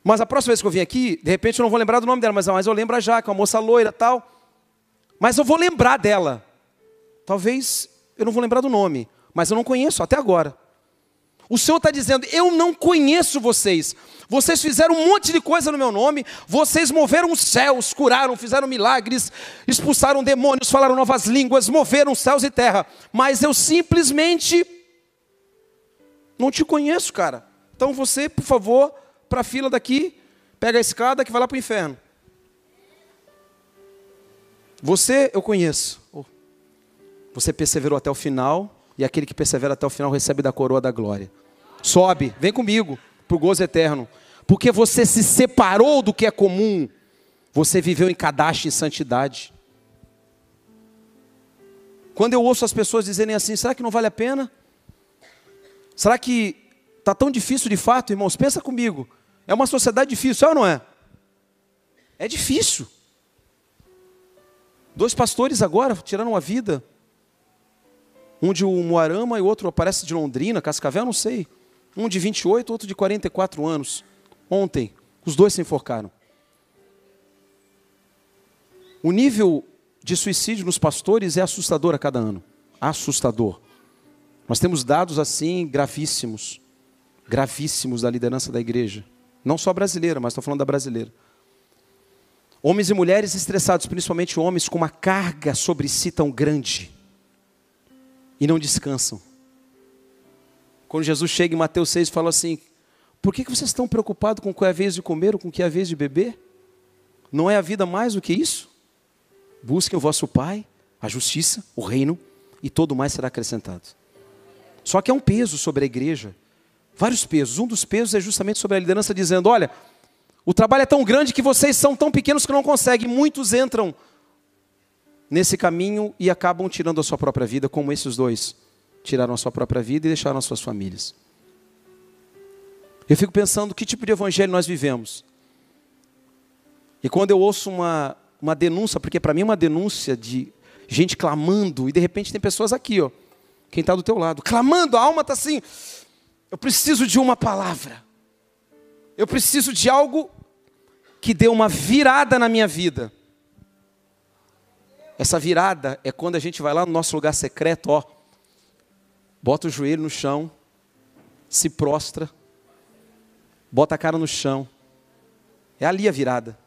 Mas a próxima vez que eu vim aqui, de repente eu não vou lembrar do nome dela, mas, mas eu lembro a Jaque, uma moça loira tal. Mas eu vou lembrar dela. Talvez eu não vou lembrar do nome, mas eu não conheço até agora. O Senhor está dizendo: Eu não conheço vocês. Vocês fizeram um monte de coisa no meu nome. Vocês moveram os céus, curaram, fizeram milagres, expulsaram demônios, falaram novas línguas, moveram céus e terra. Mas eu simplesmente não te conheço, cara. Então você, por favor, para a fila daqui, pega a escada que vai lá para o inferno. Você eu conheço. Oh. Você perseverou até o final, e aquele que persevera até o final recebe da coroa da glória. Sobe, vem comigo para o gozo eterno. Porque você se separou do que é comum. Você viveu em cadastro em santidade. Quando eu ouço as pessoas dizerem assim, será que não vale a pena? Será que está tão difícil de fato, irmãos? Pensa comigo. É uma sociedade difícil, é ou não é? É difícil. Dois pastores agora tiraram a vida. Um de Moarama e outro parece de Londrina, Cascavel, não sei. Um de 28, outro de 44 anos. Ontem, os dois se enforcaram. O nível de suicídio nos pastores é assustador a cada ano. Assustador. Nós temos dados assim gravíssimos. Gravíssimos da liderança da igreja. Não só brasileira, mas estou falando da brasileira. Homens e mulheres estressados, principalmente homens com uma carga sobre si tão grande e não descansam. Quando Jesus chega em Mateus 6 e fala assim: Por que vocês estão preocupados com o que é a vez de comer ou com o que é a vez de beber? Não é a vida mais do que isso? Busquem o vosso Pai, a justiça, o reino, e todo mais será acrescentado. Só que é um peso sobre a igreja vários pesos. Um dos pesos é justamente sobre a liderança dizendo: olha, o trabalho é tão grande que vocês são tão pequenos que não conseguem. Muitos entram nesse caminho e acabam tirando a sua própria vida, como esses dois tiraram a sua própria vida e deixaram as suas famílias. Eu fico pensando que tipo de evangelho nós vivemos. E quando eu ouço uma, uma denúncia, porque para mim é uma denúncia de gente clamando, e de repente tem pessoas aqui, ó, quem está do teu lado, clamando, a alma está assim, eu preciso de uma palavra. Eu preciso de algo que dê uma virada na minha vida. Essa virada é quando a gente vai lá no nosso lugar secreto, ó, bota o joelho no chão, se prostra, bota a cara no chão. É ali a virada.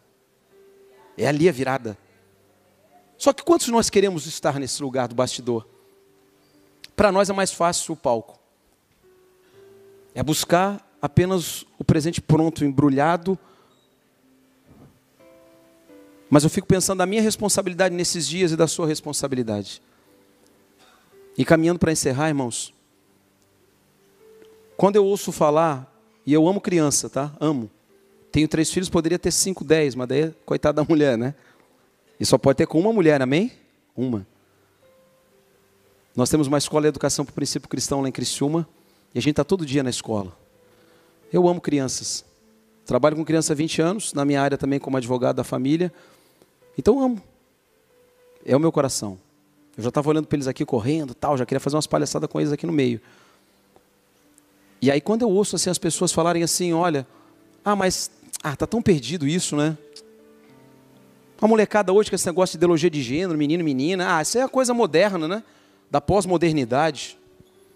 É ali a virada. Só que quantos nós queremos estar nesse lugar do bastidor? Para nós é mais fácil o palco. É buscar apenas o presente pronto, embrulhado. Mas eu fico pensando da minha responsabilidade nesses dias e da sua responsabilidade. E caminhando para encerrar, irmãos. Quando eu ouço falar, e eu amo criança, tá? Amo. Tenho três filhos, poderia ter cinco, dez, mas daí, coitada da mulher, né? E só pode ter com uma mulher, amém? Uma. Nós temos uma escola de educação para o princípio cristão lá em Criciúma. E a gente está todo dia na escola. Eu amo crianças. Trabalho com criança há 20 anos, na minha área também como advogado da família. Então amo. É o meu coração. Eu já estava olhando para eles aqui correndo, tal, já queria fazer umas palhaçadas com eles aqui no meio. E aí quando eu ouço assim as pessoas falarem assim, olha, ah, mas ah, tá tão perdido isso, né? A molecada hoje com esse negócio de ideologia de gênero, menino, menina, ah, isso é a coisa moderna, né? Da pós-modernidade.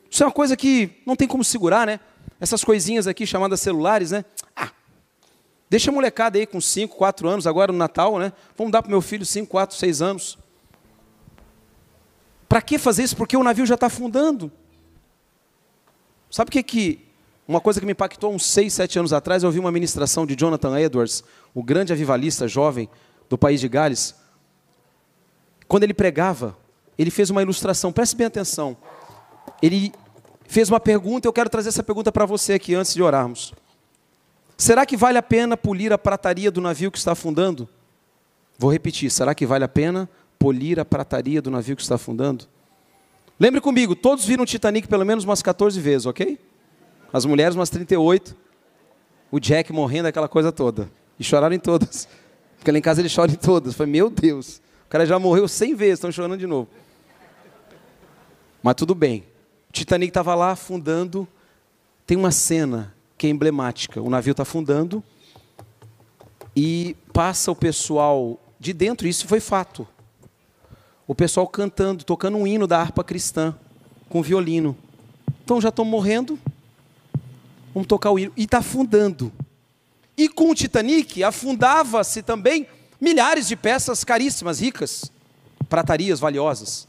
Isso é uma coisa que não tem como segurar, né? Essas coisinhas aqui chamadas celulares, né? Ah, deixa a molecada aí com 5, 4 anos, agora no Natal, né? Vamos dar para o meu filho 5, 4, 6 anos. Para que fazer isso? Porque o navio já está afundando. Sabe o que que... Uma coisa que me impactou uns 6, 7 anos atrás, eu ouvi uma ministração de Jonathan Edwards, o grande avivalista jovem do país de Gales. Quando ele pregava, ele fez uma ilustração, preste bem atenção. Ele fez uma pergunta, eu quero trazer essa pergunta para você aqui antes de orarmos. Será que vale a pena polir a prataria do navio que está afundando? Vou repetir, será que vale a pena polir a prataria do navio que está afundando? Lembre comigo, todos viram Titanic pelo menos umas 14 vezes, ok? As mulheres umas 38. O Jack morrendo, aquela coisa toda. E choraram em todas. Porque lá em casa ele chora em todas. Falei, meu Deus, o cara já morreu 100 vezes, estão chorando de novo. Mas tudo bem. O Titanic estava lá afundando. Tem uma cena que é emblemática. O navio está afundando e passa o pessoal de dentro, isso foi fato. O pessoal cantando, tocando um hino da harpa cristã, com violino. Então já estão morrendo, vamos tocar o hino. E está afundando. E com o Titanic afundava-se também milhares de peças caríssimas, ricas, pratarias valiosas.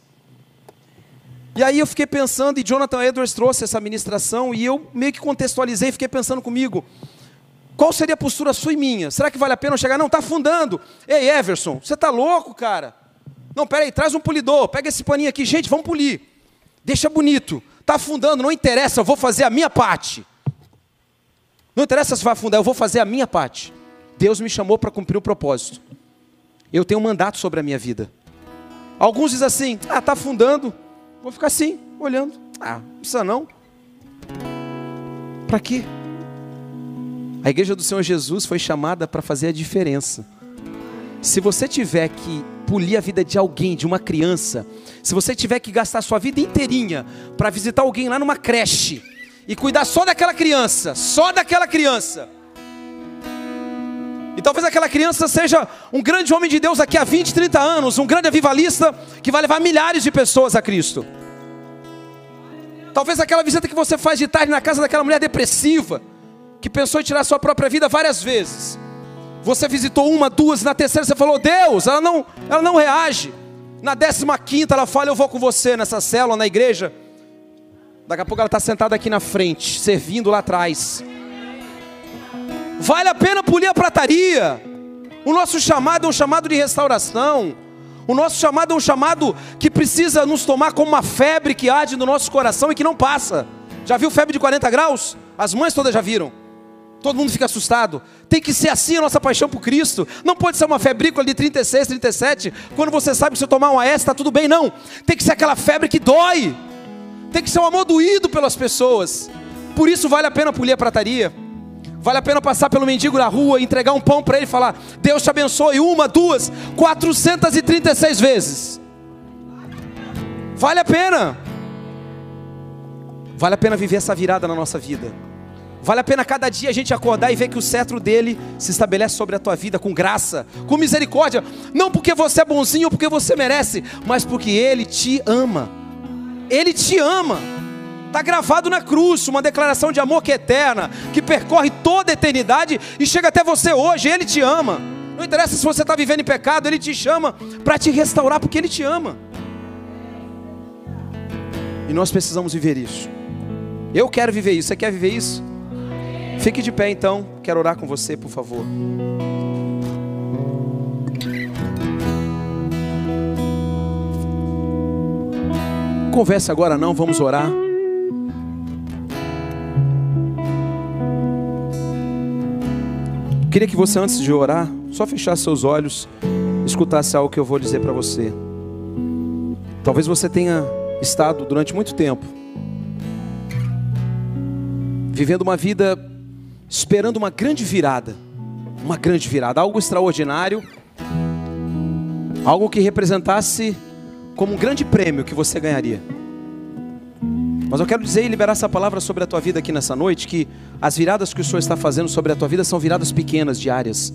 E aí eu fiquei pensando, e Jonathan Edwards trouxe essa ministração, e eu meio que contextualizei, fiquei pensando comigo, qual seria a postura sua e minha? Será que vale a pena eu chegar? Não, está afundando. Ei, Everson, você está louco, cara? Não, peraí, traz um polidor, pega esse paninho aqui, gente, vamos polir. Deixa bonito. Está afundando, não interessa, eu vou fazer a minha parte. Não interessa se vai afundar, eu vou fazer a minha parte. Deus me chamou para cumprir o propósito. Eu tenho um mandato sobre a minha vida. Alguns dizem assim: ah, está afundando, Vou ficar assim, olhando. Ah, não precisa não. Para quê? A igreja do Senhor Jesus foi chamada para fazer a diferença. Se você tiver que polir a vida de alguém, de uma criança, se você tiver que gastar sua vida inteirinha para visitar alguém lá numa creche e cuidar só daquela criança, só daquela criança, e talvez aquela criança seja um grande homem de Deus daqui a 20, 30 anos, um grande avivalista que vai levar milhares de pessoas a Cristo. Talvez aquela visita que você faz de tarde na casa daquela mulher depressiva, que pensou em tirar sua própria vida várias vezes. Você visitou uma, duas, na terceira você falou, Deus, ela não, ela não reage. Na décima quinta ela fala, eu vou com você nessa célula, na igreja. Daqui a pouco ela está sentada aqui na frente, servindo lá atrás. Vale a pena polir a prataria. O nosso chamado é um chamado de restauração. O nosso chamado é um chamado que precisa nos tomar como uma febre que arde no nosso coração e que não passa. Já viu febre de 40 graus? As mães todas já viram. Todo mundo fica assustado. Tem que ser assim a nossa paixão por Cristo. Não pode ser uma febrícula de 36, 37, quando você sabe que se eu tomar uma S está tudo bem, não. Tem que ser aquela febre que dói. Tem que ser um amor doído pelas pessoas. Por isso vale a pena polir a prataria. Vale a pena passar pelo mendigo na rua, entregar um pão para ele e falar: Deus te abençoe. Uma, duas, 436 vezes. Vale a pena. Vale a pena viver essa virada na nossa vida. Vale a pena cada dia a gente acordar e ver que o cetro dele se estabelece sobre a tua vida com graça, com misericórdia. Não porque você é bonzinho ou porque você merece, mas porque ele te ama. Ele te ama. Está gravado na cruz, uma declaração de amor que é eterna, que percorre toda a eternidade e chega até você hoje. Ele te ama. Não interessa se você está vivendo em pecado, Ele te chama para te restaurar, porque Ele te ama. E nós precisamos viver isso. Eu quero viver isso. Você quer viver isso? Fique de pé então. Quero orar com você, por favor. Conversa agora não, vamos orar. Queria que você, antes de orar, só fechasse seus olhos, escutasse algo que eu vou dizer para você. Talvez você tenha estado durante muito tempo vivendo uma vida esperando uma grande virada, uma grande virada, algo extraordinário, algo que representasse como um grande prêmio que você ganharia. Mas eu quero dizer e liberar essa palavra sobre a tua vida aqui nessa noite, que as viradas que o Senhor está fazendo sobre a tua vida são viradas pequenas, diárias,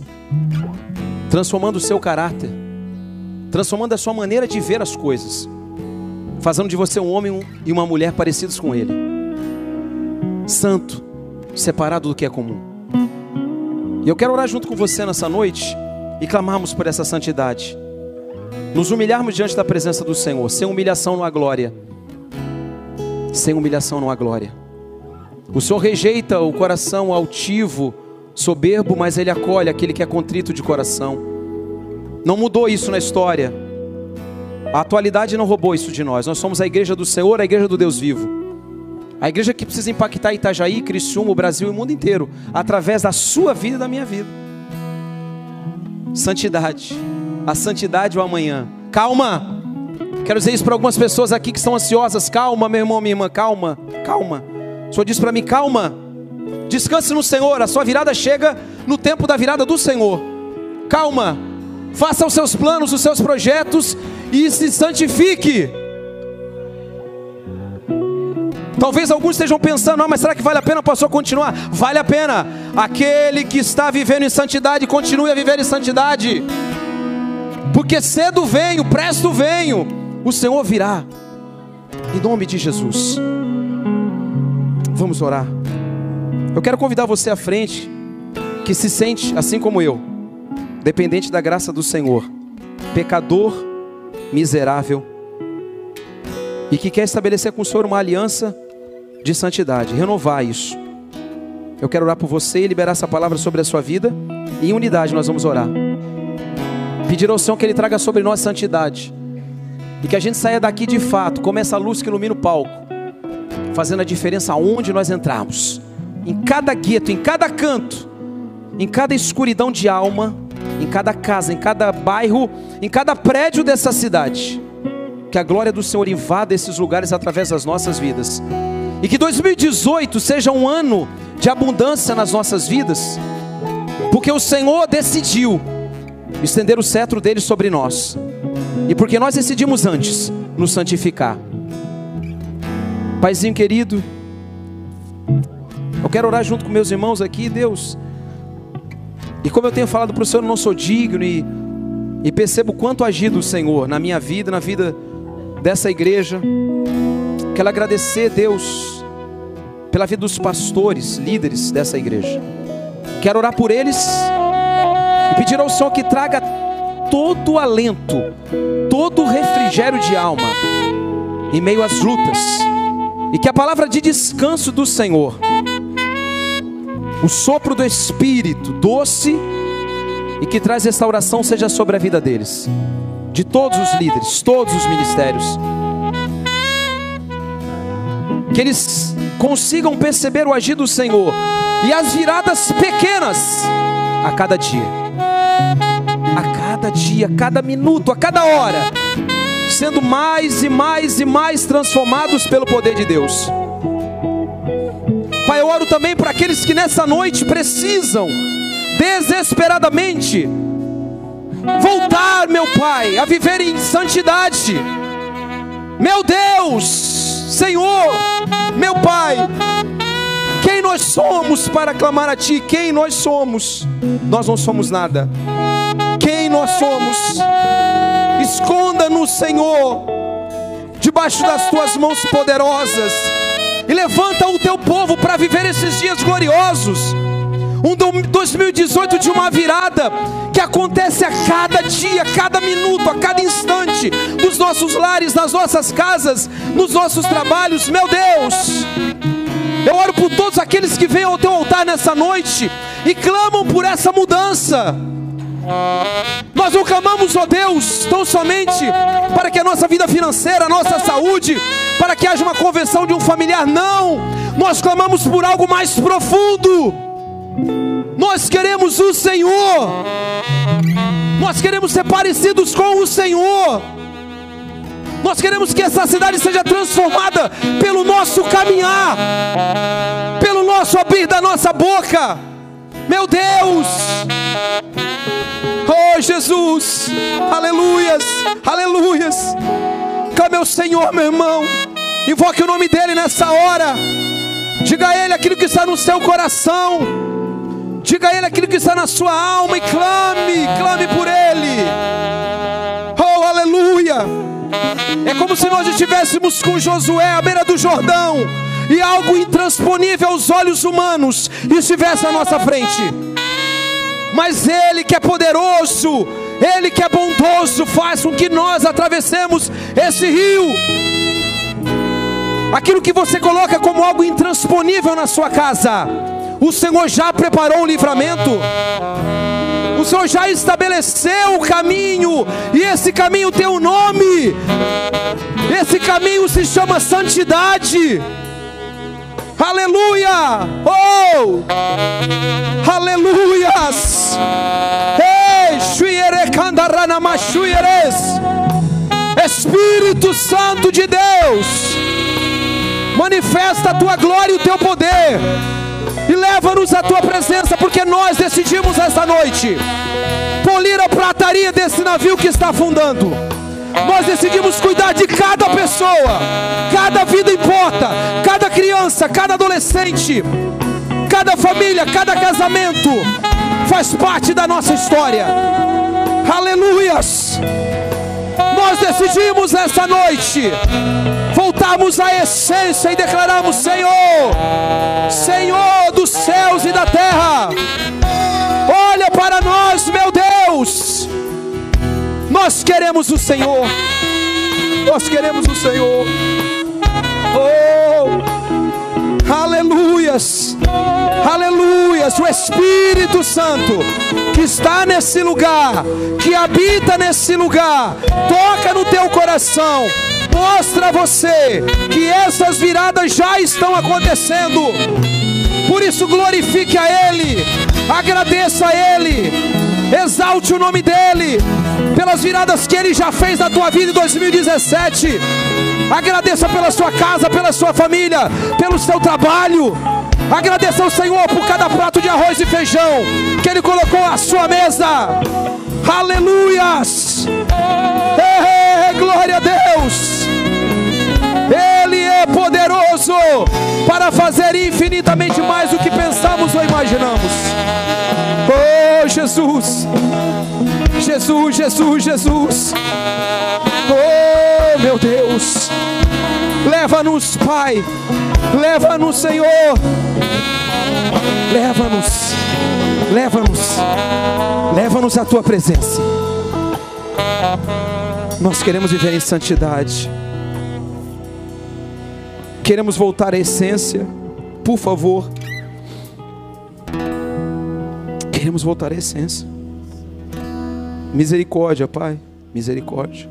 transformando o seu caráter, transformando a sua maneira de ver as coisas, fazendo de você um homem e uma mulher parecidos com Ele, santo, separado do que é comum. E eu quero orar junto com você nessa noite e clamarmos por essa santidade, nos humilharmos diante da presença do Senhor, sem humilhação não há glória sem humilhação não há glória. O Senhor rejeita o coração altivo, soberbo, mas Ele acolhe aquele que é contrito de coração. Não mudou isso na história. A atualidade não roubou isso de nós. Nós somos a igreja do Senhor, a igreja do Deus vivo. A igreja que precisa impactar Itajaí, Criciúma, o Brasil e o mundo inteiro, através da sua vida e da minha vida. Santidade. A santidade o amanhã. Calma. Quero dizer isso para algumas pessoas aqui que estão ansiosas. Calma, meu irmão, minha irmã, calma. Calma. O Senhor diz para mim, calma. Descanse no Senhor. A sua virada chega no tempo da virada do Senhor. Calma. Faça os seus planos, os seus projetos e se santifique. Talvez alguns estejam pensando, ah, mas será que vale a pena, pastor, continuar? Vale a pena. Aquele que está vivendo em santidade, continue a viver em santidade. Porque cedo venho, presto venho, o Senhor virá. Em nome de Jesus. Vamos orar. Eu quero convidar você à frente, que se sente assim como eu, dependente da graça do Senhor, pecador, miserável, e que quer estabelecer com o Senhor uma aliança de santidade, renovar isso. Eu quero orar por você e liberar essa palavra sobre a sua vida. E em unidade nós vamos orar. Pedir ao Senhor que Ele traga sobre nós santidade. E que a gente saia daqui de fato, como essa luz que ilumina o palco, fazendo a diferença aonde nós entrarmos. Em cada gueto, em cada canto, em cada escuridão de alma, em cada casa, em cada bairro, em cada prédio dessa cidade. Que a glória do Senhor invada esses lugares através das nossas vidas. E que 2018 seja um ano de abundância nas nossas vidas, porque o Senhor decidiu estender o cetro dele sobre nós, e porque nós decidimos antes nos santificar. Paizinho querido, eu quero orar junto com meus irmãos aqui, Deus. E como eu tenho falado para o Senhor, eu não sou digno e, e percebo quanto agido o Senhor na minha vida, na vida dessa igreja. Quero agradecer, Deus, pela vida dos pastores, líderes dessa igreja. Quero orar por eles e pedir ao Senhor que traga todo alento, todo refrigério de alma em meio às lutas. E que a palavra de descanso do Senhor, o sopro do Espírito doce e que traz restauração seja sobre a vida deles, de todos os líderes, todos os ministérios que eles consigam perceber o agir do Senhor e as viradas pequenas a cada dia, a cada dia, a cada minuto, a cada hora, sendo mais e mais e mais transformados pelo poder de Deus. Pai, eu oro também para aqueles que nessa noite precisam desesperadamente voltar, meu Pai, a viver em santidade. Meu Deus, Senhor, meu Pai, quem nós somos para clamar a Ti? Quem nós somos? Nós não somos nada. Nós somos? Esconda-nos, Senhor, debaixo das Tuas mãos poderosas, e levanta o Teu povo para viver esses dias gloriosos um 2018 de uma virada que acontece a cada dia, a cada minuto, a cada instante dos nossos lares, nas nossas casas, nos nossos trabalhos. Meu Deus, eu oro por todos aqueles que vêm ao teu altar nessa noite e clamam por essa mudança. Nós não clamamos, ó Deus, tão somente para que a nossa vida financeira, a nossa saúde, para que haja uma conversão de um familiar, não. Nós clamamos por algo mais profundo nós queremos o Senhor. Nós queremos ser parecidos com o Senhor. Nós queremos que essa cidade seja transformada pelo nosso caminhar, pelo nosso abrir da nossa boca. Meu Deus! Oh Jesus! Aleluias! Aleluias! Clame ao Senhor, meu irmão. Invoque o nome dEle nessa hora. Diga a Ele aquilo que está no seu coração. Diga a Ele aquilo que está na sua alma e clame, clame por Ele. Oh, aleluia! É como se nós estivéssemos com Josué à beira do Jordão e algo intransponível aos olhos humanos estivesse à nossa frente. Mas Ele que é poderoso, Ele que é bondoso, faz com que nós atravessemos esse rio. Aquilo que você coloca como algo intransponível na sua casa o Senhor já preparou o livramento. O Senhor já estabeleceu o caminho, e esse caminho tem um nome. Esse caminho se chama santidade. Aleluia! Oh! Aleluias! Espírito Santo de Deus, manifesta a tua glória e o teu poder, e leva-nos à tua presença, porque nós decidimos esta noite polir a prataria desse navio que está afundando. Nós decidimos cuidar de cada pessoa, cada vida importa, cada criança, cada adolescente, cada família, cada casamento faz parte da nossa história. Aleluias! Nós decidimos esta noite voltarmos à essência e declaramos: Senhor, Senhor dos céus e da terra, olha para nós, meu Deus. Nós queremos o Senhor. Nós queremos o Senhor. Oh, aleluias, aleluias. O Espírito Santo que está nesse lugar, que habita nesse lugar, toca no teu coração. Mostra a você que essas viradas já estão acontecendo. Por isso, glorifique a Ele, agradeça a Ele exalte o nome dEle, pelas viradas que Ele já fez na tua vida em 2017. Agradeça pela sua casa, pela sua família, pelo seu trabalho. Agradeça ao Senhor por cada prato de arroz e feijão que Ele colocou à sua mesa. Aleluias! Ei, glória a Deus! É poderoso para fazer infinitamente mais do que pensamos ou imaginamos. Oh Jesus, Jesus, Jesus, Jesus. Oh meu Deus, leva-nos, Pai, leva-nos, Senhor, leva-nos, leva-nos, leva-nos à tua presença. Nós queremos viver em santidade, queremos voltar à essência, por favor. Queremos voltar à essência. Misericórdia, Pai. Misericórdia.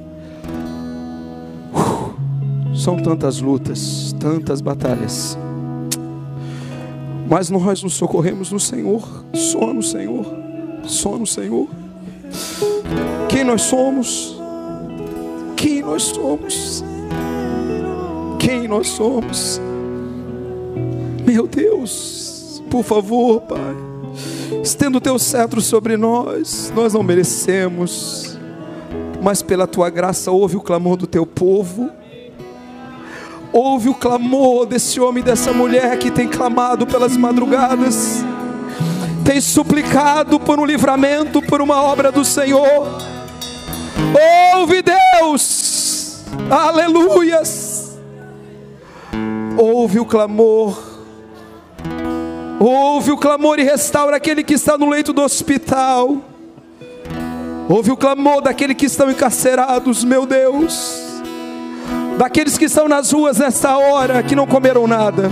Uh, são tantas lutas, tantas batalhas. Mas nós nos socorremos no Senhor. Só no Senhor. Só no Senhor. Quem nós somos? Quem nós somos? Quem nós somos? Meu Deus, por favor, Pai estenda o teu cetro sobre nós, nós não merecemos, mas pela tua graça ouve o clamor do teu povo. Ouve o clamor desse homem e dessa mulher que tem clamado pelas madrugadas, tem suplicado por um livramento, por uma obra do Senhor. Ouve, Deus, aleluias. Ouve o clamor Ouve o clamor e restaura aquele que está no leito do hospital. Ouve o clamor daqueles que estão encarcerados, meu Deus. Daqueles que estão nas ruas nesta hora, que não comeram nada.